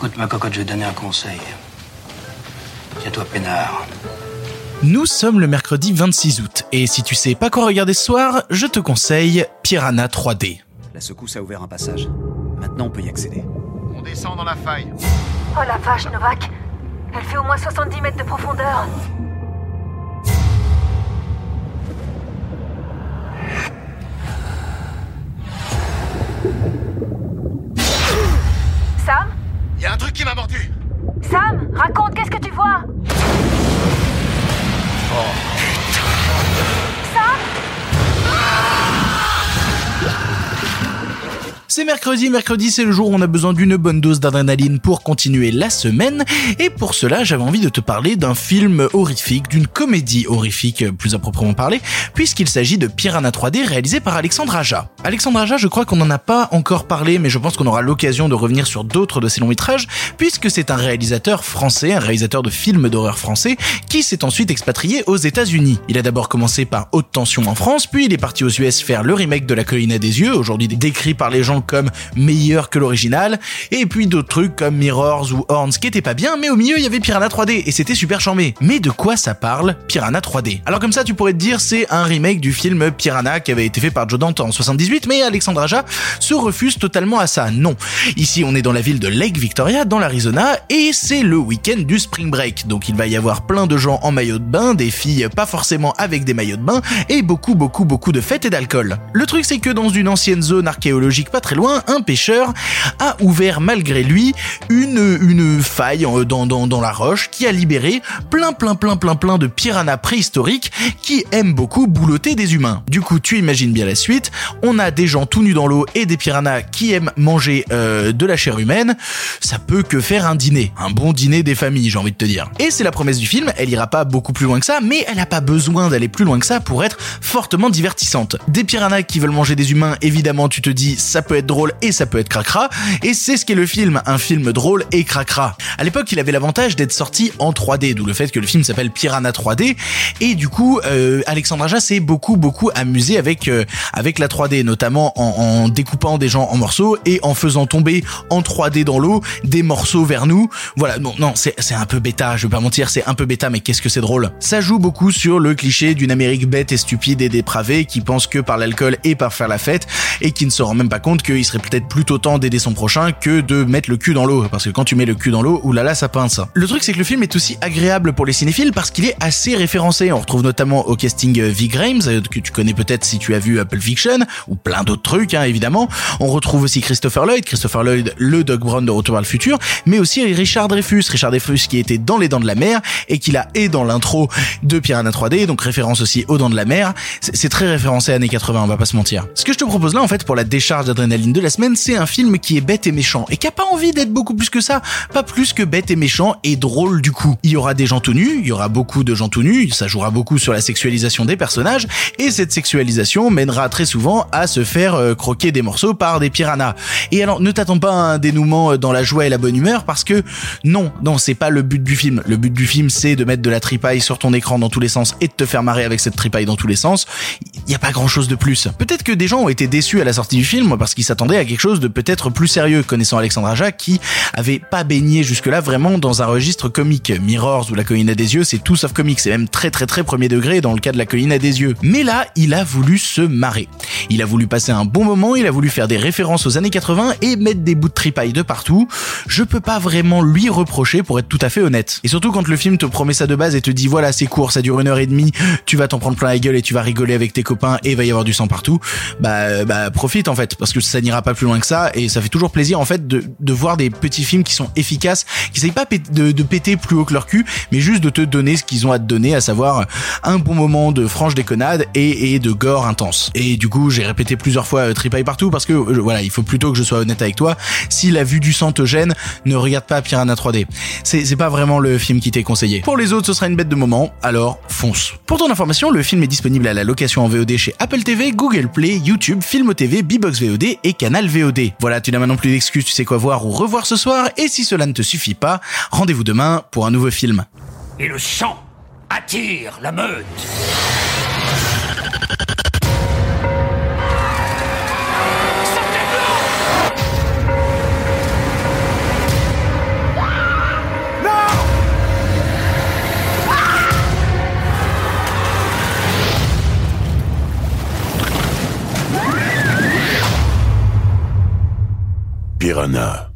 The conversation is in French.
Écoute, ma cocotte, je vais te donner un conseil. Tiens-toi peinard. Nous sommes le mercredi 26 août, et si tu sais pas quoi regarder ce soir, je te conseille Piranha 3D. La secousse a ouvert un passage. Maintenant, on peut y accéder. On descend dans la faille. Oh la vache, Novak Elle fait au moins 70 mètres de profondeur. Sam Y a un truc qui m'a mordu. Sam Raconte, qu'est-ce que tu vois? C'est mercredi, mercredi c'est le jour où on a besoin d'une bonne dose d'adrénaline pour continuer la semaine, et pour cela j'avais envie de te parler d'un film horrifique, d'une comédie horrifique plus à proprement parler, puisqu'il s'agit de Piranha 3D réalisé par Alexandre Aja. Alexandre Aja je crois qu'on n'en a pas encore parlé, mais je pense qu'on aura l'occasion de revenir sur d'autres de ses longs métrages, puisque c'est un réalisateur français, un réalisateur de films d'horreur français, qui s'est ensuite expatrié aux États-Unis. Il a d'abord commencé par Haute Tension en France, puis il est parti aux US faire le remake de La Colline des yeux, aujourd'hui décrit par les gens comme meilleur que l'original, et puis d'autres trucs comme Mirrors ou Horns qui étaient pas bien, mais au milieu il y avait Piranha 3D, et c'était super charmé. Mais de quoi ça parle, Piranha 3D Alors comme ça tu pourrais te dire c'est un remake du film Piranha qui avait été fait par Joe Dante en 78, mais Alexandre Aja se refuse totalement à ça. Non. Ici on est dans la ville de Lake Victoria, dans l'Arizona, et c'est le week-end du Spring Break, donc il va y avoir plein de gens en maillot de bain, des filles pas forcément avec des maillots de bain, et beaucoup beaucoup beaucoup de fêtes et d'alcool. Le truc c'est que dans une ancienne zone archéologique pas très loin, un pêcheur a ouvert malgré lui une, une faille dans, dans, dans la roche qui a libéré plein plein plein plein plein de piranhas préhistoriques qui aiment beaucoup boulotter des humains. Du coup, tu imagines bien la suite, on a des gens tout nus dans l'eau et des piranhas qui aiment manger euh, de la chair humaine, ça peut que faire un dîner, un bon dîner des familles, j'ai envie de te dire. Et c'est la promesse du film, elle ira pas beaucoup plus loin que ça, mais elle a pas besoin d'aller plus loin que ça pour être fortement divertissante. Des piranhas qui veulent manger des humains, évidemment, tu te dis ça peut être drôle et ça peut être cracra, et c'est ce qu'est le film, un film drôle et cracra. À l'époque, il avait l'avantage d'être sorti en 3D, d'où le fait que le film s'appelle Piranha 3D, et du coup, euh, Alexandre Aja s'est beaucoup beaucoup amusé avec euh, avec la 3D, notamment en, en découpant des gens en morceaux et en faisant tomber en 3D dans l'eau des morceaux vers nous. Voilà, non, non, c'est c'est un peu bêta, je vais pas mentir, c'est un peu bêta, mais qu'est-ce que c'est drôle? Ça joue beaucoup sur le cliché d'une Amérique bête et stupide et dépravée qui pense que par l'alcool et par faire la fête et qui ne se rend même pas compte qu'il serait peut-être plutôt temps d'aider son prochain que de mettre le cul dans l'eau. Parce que quand tu mets le cul dans l'eau, oulala, ça pince. Le truc, c'est que le film est aussi agréable pour les cinéphiles parce qu'il est assez référencé. On retrouve notamment au casting V. Grimes, euh, que tu connais peut-être si tu as vu Apple Fiction, ou plein d'autres trucs, hein, évidemment. On retrouve aussi Christopher Lloyd, Christopher Lloyd, le Doc Brown de Retour vers le futur, mais aussi Richard Dreyfus, Richard Dreyfus qui était dans Les Dents de la Mer et qui l'a et dans l'intro de Piranha 3D, donc référence aussi aux Dents de la Mer. C'est très référencé années 80, on va pas se mentir. Ce que je te propose là, en fait, pour la décharge d'adrénaline de la semaine, c'est un film qui est bête et méchant et qui a pas envie d'être beaucoup plus que ça, pas plus que bête et méchant et drôle du coup. Il y aura des gens tout nus, il y aura beaucoup de gens tout nus, ça jouera beaucoup sur la sexualisation des personnages et cette sexualisation mènera très souvent à se faire euh, croquer des morceaux par des piranhas. Et alors ne t'attends pas à un dénouement euh, dans la joie et la bonne humeur parce que non, non, c'est pas le but du film. Le but du film c'est de mettre de la tripaille sur ton écran dans tous les sens et de te faire marrer avec cette tripaille dans tous les sens. Il y a pas grand chose de plus. Peut-être que des gens ont été déçus à la sortie du film parce qu'ils s'attendaient à quelque chose de peut-être plus sérieux connaissant Alexandre Aja qui avait pas baigné jusque-là vraiment dans un registre comique. Mirrors ou La colline à des yeux, c'est tout sauf comique, c'est même très très très premier degré dans le cas de La colline à des yeux. Mais là, il a voulu se marrer. Il a voulu passer un bon moment, il a voulu faire des références aux années 80 et mettre des bouts de tripaille de partout. Je peux pas vraiment lui reprocher pour être tout à fait honnête. Et surtout quand le film te promet ça de base et te dit voilà c'est court, ça dure une heure et demie, tu vas t'en prendre plein la gueule et tu vas rigoler avec tes copains et il va y avoir du sang partout, bah, bah profite en fait parce que ça n'ira pas plus loin que ça et ça fait toujours plaisir en fait de, de voir des petits films qui sont efficaces, qui essayent pas de, de péter plus haut que leur cul, mais juste de te donner ce qu'ils ont à te donner, à savoir un bon moment de franche déconnade et, et de gore intense. Et du coup j'ai répété plusieurs fois euh, tripaille partout parce que euh, voilà il faut plutôt que je sois honnête avec toi. Si la vue du sang te gêne, ne regarde pas Piranha 3D. C'est c'est pas vraiment le film qui t'est conseillé. Pour les autres, ce sera une bête de moment, alors fonce. Pour ton information, le film est disponible à la location en VOD chez Apple TV, Google Play, YouTube, Filmo TV, Bbox VOD et Canal VOD. Voilà, tu n'as maintenant plus d'excuses, tu sais quoi voir ou revoir ce soir, et si cela ne te suffit pas, rendez-vous demain pour un nouveau film. Et le sang attire la meute. Piranha.